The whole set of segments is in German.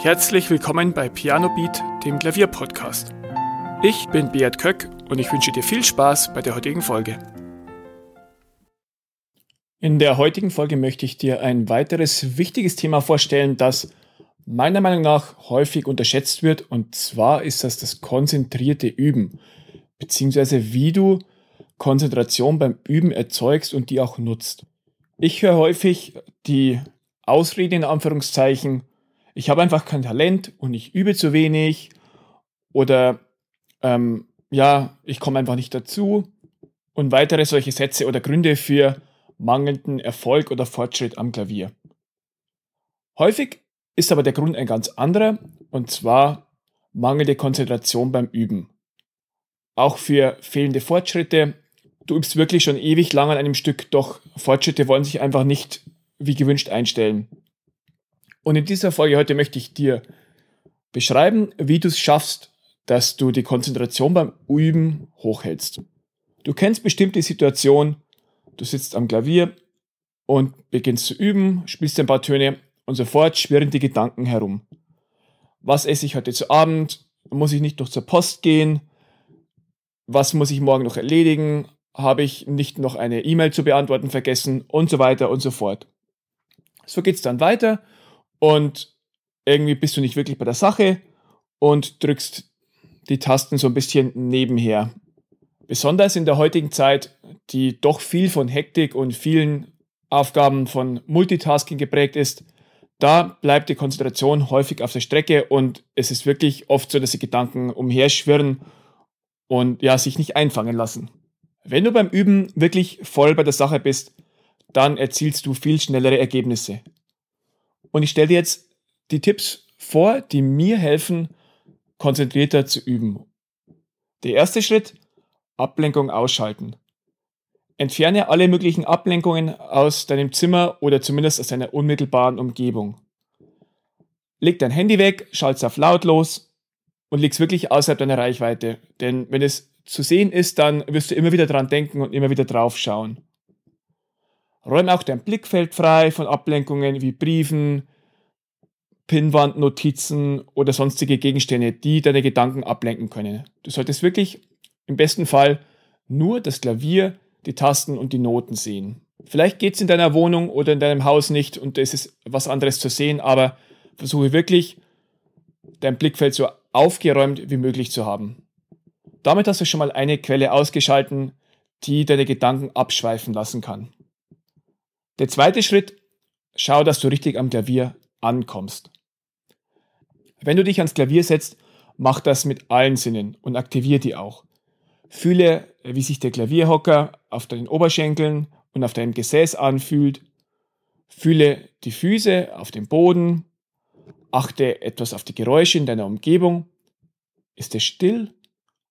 Herzlich willkommen bei Piano Beat, dem Klavierpodcast. Ich bin Beat Köck und ich wünsche dir viel Spaß bei der heutigen Folge. In der heutigen Folge möchte ich dir ein weiteres wichtiges Thema vorstellen, das meiner Meinung nach häufig unterschätzt wird, und zwar ist das das konzentrierte Üben, beziehungsweise wie du Konzentration beim Üben erzeugst und die auch nutzt. Ich höre häufig die Ausrede in Anführungszeichen, ich habe einfach kein Talent und ich übe zu wenig oder ähm, ja, ich komme einfach nicht dazu und weitere solche Sätze oder Gründe für mangelnden Erfolg oder Fortschritt am Klavier. Häufig ist aber der Grund ein ganz anderer und zwar mangelnde Konzentration beim Üben. Auch für fehlende Fortschritte. Du übst wirklich schon ewig lang an einem Stück, doch Fortschritte wollen sich einfach nicht wie gewünscht einstellen. Und in dieser Folge heute möchte ich dir beschreiben, wie du es schaffst, dass du die Konzentration beim Üben hochhältst. Du kennst bestimmt die Situation, du sitzt am Klavier und beginnst zu üben, spielst ein paar Töne und sofort schwirren die Gedanken herum. Was esse ich heute zu Abend? Muss ich nicht noch zur Post gehen? Was muss ich morgen noch erledigen? Habe ich nicht noch eine E-Mail zu beantworten vergessen? Und so weiter und so fort. So geht es dann weiter und irgendwie bist du nicht wirklich bei der Sache und drückst die Tasten so ein bisschen nebenher. Besonders in der heutigen Zeit, die doch viel von Hektik und vielen Aufgaben von Multitasking geprägt ist, da bleibt die Konzentration häufig auf der Strecke und es ist wirklich oft so, dass die Gedanken umherschwirren und ja, sich nicht einfangen lassen. Wenn du beim Üben wirklich voll bei der Sache bist, dann erzielst du viel schnellere Ergebnisse. Und ich stelle dir jetzt die Tipps vor, die mir helfen, konzentrierter zu üben. Der erste Schritt, Ablenkung ausschalten. Entferne alle möglichen Ablenkungen aus deinem Zimmer oder zumindest aus deiner unmittelbaren Umgebung. Leg dein Handy weg, schalte es auf lautlos und leg es wirklich außerhalb deiner Reichweite. Denn wenn es zu sehen ist, dann wirst du immer wieder dran denken und immer wieder drauf schauen. Räume auch dein Blickfeld frei von Ablenkungen wie Briefen, Pinnwandnotizen oder sonstige Gegenstände, die deine Gedanken ablenken können. Du solltest wirklich im besten Fall nur das Klavier, die Tasten und die Noten sehen. Vielleicht geht es in deiner Wohnung oder in deinem Haus nicht und es ist was anderes zu sehen, aber versuche wirklich dein Blickfeld so aufgeräumt wie möglich zu haben. Damit hast du schon mal eine Quelle ausgeschalten, die deine Gedanken abschweifen lassen kann. Der zweite Schritt, schau, dass du richtig am Klavier ankommst. Wenn du dich ans Klavier setzt, mach das mit allen Sinnen und aktiviere die auch. Fühle, wie sich der Klavierhocker auf deinen Oberschenkeln und auf deinem Gesäß anfühlt. Fühle die Füße auf dem Boden. Achte etwas auf die Geräusche in deiner Umgebung. Ist es still?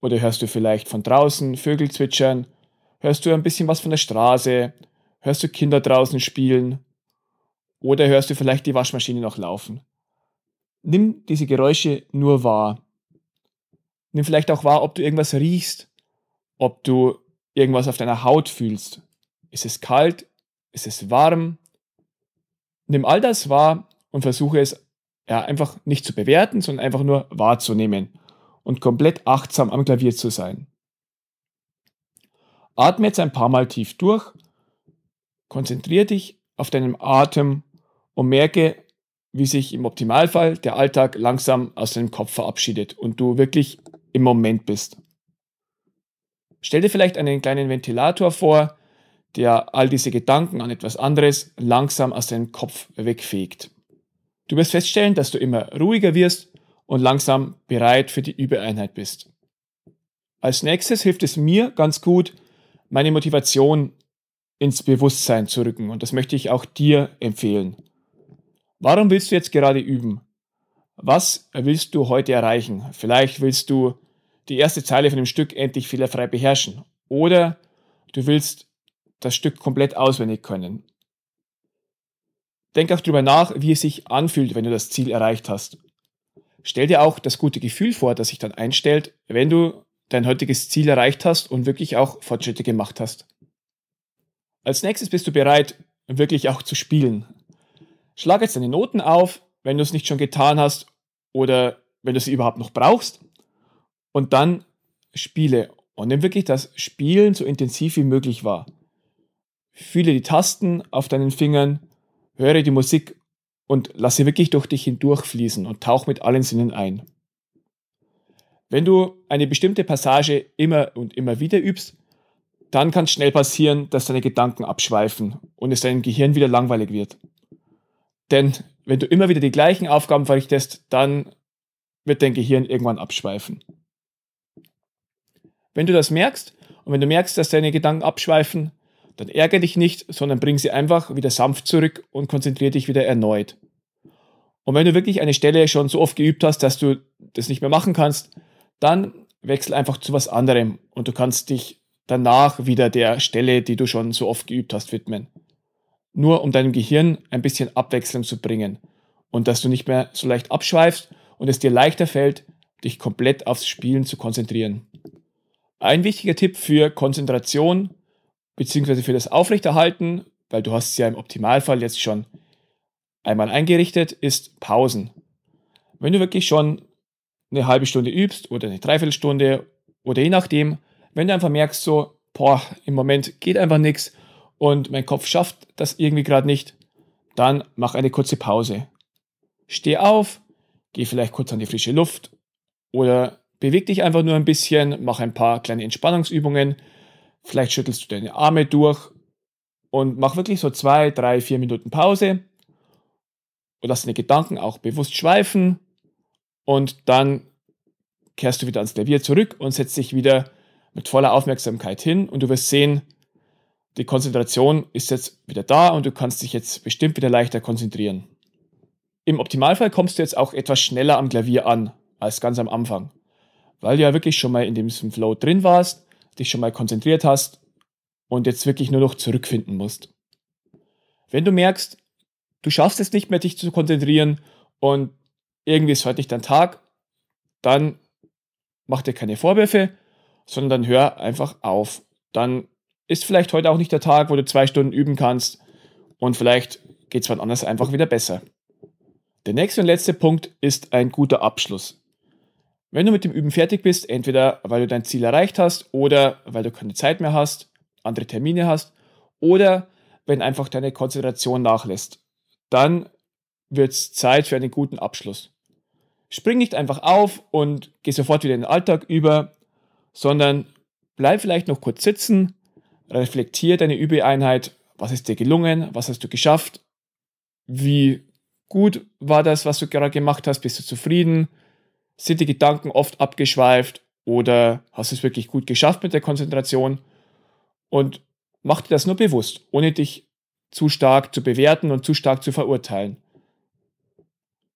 Oder hörst du vielleicht von draußen Vögel zwitschern? Hörst du ein bisschen was von der Straße? Hörst du Kinder draußen spielen? Oder hörst du vielleicht die Waschmaschine noch laufen? Nimm diese Geräusche nur wahr. Nimm vielleicht auch wahr, ob du irgendwas riechst, ob du irgendwas auf deiner Haut fühlst. Ist es kalt? Ist es warm? Nimm all das wahr und versuche es ja, einfach nicht zu bewerten, sondern einfach nur wahrzunehmen und komplett achtsam am Klavier zu sein. Atme jetzt ein paar Mal tief durch Konzentriere dich auf deinen Atem und merke, wie sich im Optimalfall der Alltag langsam aus deinem Kopf verabschiedet und du wirklich im Moment bist. Stell dir vielleicht einen kleinen Ventilator vor, der all diese Gedanken an etwas anderes langsam aus deinem Kopf wegfegt. Du wirst feststellen, dass du immer ruhiger wirst und langsam bereit für die Übeeinheit bist. Als nächstes hilft es mir ganz gut, meine Motivation ins Bewusstsein zu rücken. Und das möchte ich auch dir empfehlen. Warum willst du jetzt gerade üben? Was willst du heute erreichen? Vielleicht willst du die erste Zeile von dem Stück endlich fehlerfrei beherrschen. Oder du willst das Stück komplett auswendig können. Denk auch darüber nach, wie es sich anfühlt, wenn du das Ziel erreicht hast. Stell dir auch das gute Gefühl vor, das sich dann einstellt, wenn du dein heutiges Ziel erreicht hast und wirklich auch Fortschritte gemacht hast. Als nächstes bist du bereit, wirklich auch zu spielen. Schlag jetzt deine Noten auf, wenn du es nicht schon getan hast oder wenn du sie überhaupt noch brauchst. Und dann spiele und nimm wirklich das Spielen so intensiv wie möglich wahr. Fühle die Tasten auf deinen Fingern, höre die Musik und lass sie wirklich durch dich hindurchfließen und tauch mit allen Sinnen ein. Wenn du eine bestimmte Passage immer und immer wieder übst, dann kann es schnell passieren, dass deine Gedanken abschweifen und es deinem Gehirn wieder langweilig wird. Denn wenn du immer wieder die gleichen Aufgaben verrichtest, dann wird dein Gehirn irgendwann abschweifen. Wenn du das merkst und wenn du merkst, dass deine Gedanken abschweifen, dann ärgere dich nicht, sondern bring sie einfach wieder sanft zurück und konzentriere dich wieder erneut. Und wenn du wirklich eine Stelle schon so oft geübt hast, dass du das nicht mehr machen kannst, dann wechsel einfach zu was anderem und du kannst dich danach wieder der Stelle, die du schon so oft geübt hast, widmen. Nur um deinem Gehirn ein bisschen Abwechslung zu bringen und dass du nicht mehr so leicht abschweifst und es dir leichter fällt, dich komplett aufs Spielen zu konzentrieren. Ein wichtiger Tipp für Konzentration bzw. für das Aufrechterhalten, weil du hast es ja im Optimalfall jetzt schon einmal eingerichtet, ist Pausen. Wenn du wirklich schon eine halbe Stunde übst oder eine Dreiviertelstunde oder je nachdem, wenn du einfach merkst, so, boah, im Moment geht einfach nichts und mein Kopf schafft das irgendwie gerade nicht, dann mach eine kurze Pause. Steh auf, geh vielleicht kurz an die frische Luft oder beweg dich einfach nur ein bisschen, mach ein paar kleine Entspannungsübungen, vielleicht schüttelst du deine Arme durch und mach wirklich so zwei, drei, vier Minuten Pause und lass deine Gedanken auch bewusst schweifen und dann kehrst du wieder ans Klavier zurück und setzt dich wieder mit voller Aufmerksamkeit hin und du wirst sehen, die Konzentration ist jetzt wieder da und du kannst dich jetzt bestimmt wieder leichter konzentrieren. Im Optimalfall kommst du jetzt auch etwas schneller am Klavier an als ganz am Anfang, weil du ja wirklich schon mal in diesem Flow drin warst, dich schon mal konzentriert hast und jetzt wirklich nur noch zurückfinden musst. Wenn du merkst, du schaffst es nicht mehr, dich zu konzentrieren und irgendwie ist heute nicht dein Tag, dann mach dir keine Vorwürfe, sondern hör einfach auf. Dann ist vielleicht heute auch nicht der Tag, wo du zwei Stunden üben kannst und vielleicht geht es wann anders einfach wieder besser. Der nächste und letzte Punkt ist ein guter Abschluss. Wenn du mit dem Üben fertig bist, entweder weil du dein Ziel erreicht hast oder weil du keine Zeit mehr hast, andere Termine hast oder wenn einfach deine Konzentration nachlässt, dann wird es Zeit für einen guten Abschluss. Spring nicht einfach auf und geh sofort wieder in den Alltag über, sondern bleib vielleicht noch kurz sitzen, reflektier deine Übeeinheit, was ist dir gelungen, was hast du geschafft, wie gut war das, was du gerade gemacht hast, bist du zufrieden, sind die Gedanken oft abgeschweift oder hast du es wirklich gut geschafft mit der Konzentration? Und mach dir das nur bewusst, ohne dich zu stark zu bewerten und zu stark zu verurteilen.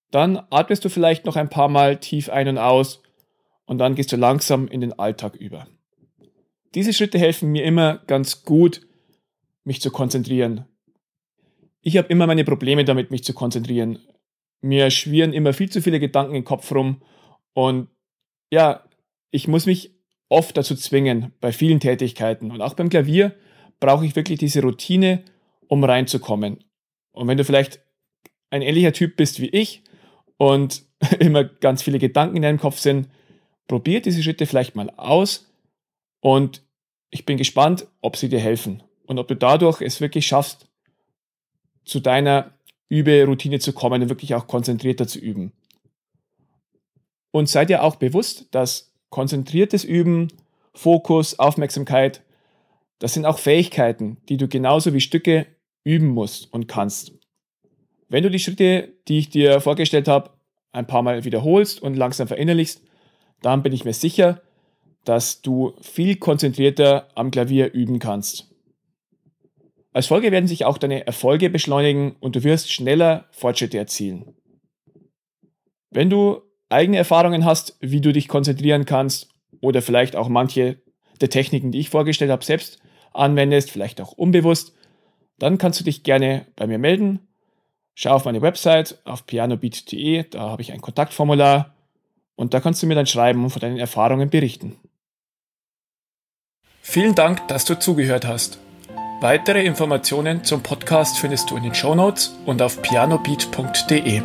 Dann atmest du vielleicht noch ein paar Mal tief ein und aus und dann gehst du langsam in den Alltag über. Diese Schritte helfen mir immer ganz gut, mich zu konzentrieren. Ich habe immer meine Probleme damit, mich zu konzentrieren. Mir schwirren immer viel zu viele Gedanken im Kopf rum und ja, ich muss mich oft dazu zwingen bei vielen Tätigkeiten und auch beim Klavier brauche ich wirklich diese Routine, um reinzukommen. Und wenn du vielleicht ein ähnlicher Typ bist wie ich, und immer ganz viele Gedanken in deinem Kopf sind, probier diese Schritte vielleicht mal aus und ich bin gespannt, ob sie dir helfen und ob du dadurch es wirklich schaffst, zu deiner Überoutine zu kommen und wirklich auch konzentrierter zu üben. Und sei dir auch bewusst, dass konzentriertes Üben, Fokus, Aufmerksamkeit, das sind auch Fähigkeiten, die du genauso wie Stücke üben musst und kannst. Wenn du die Schritte, die ich dir vorgestellt habe, ein paar Mal wiederholst und langsam verinnerlichst, dann bin ich mir sicher, dass du viel konzentrierter am Klavier üben kannst. Als Folge werden sich auch deine Erfolge beschleunigen und du wirst schneller Fortschritte erzielen. Wenn du eigene Erfahrungen hast, wie du dich konzentrieren kannst oder vielleicht auch manche der Techniken, die ich vorgestellt habe, selbst anwendest, vielleicht auch unbewusst, dann kannst du dich gerne bei mir melden Schau auf meine Website auf pianobeat.de, da habe ich ein Kontaktformular und da kannst du mir dann schreiben und von deinen Erfahrungen berichten. Vielen Dank, dass du zugehört hast. Weitere Informationen zum Podcast findest du in den Show Notes und auf pianobeat.de.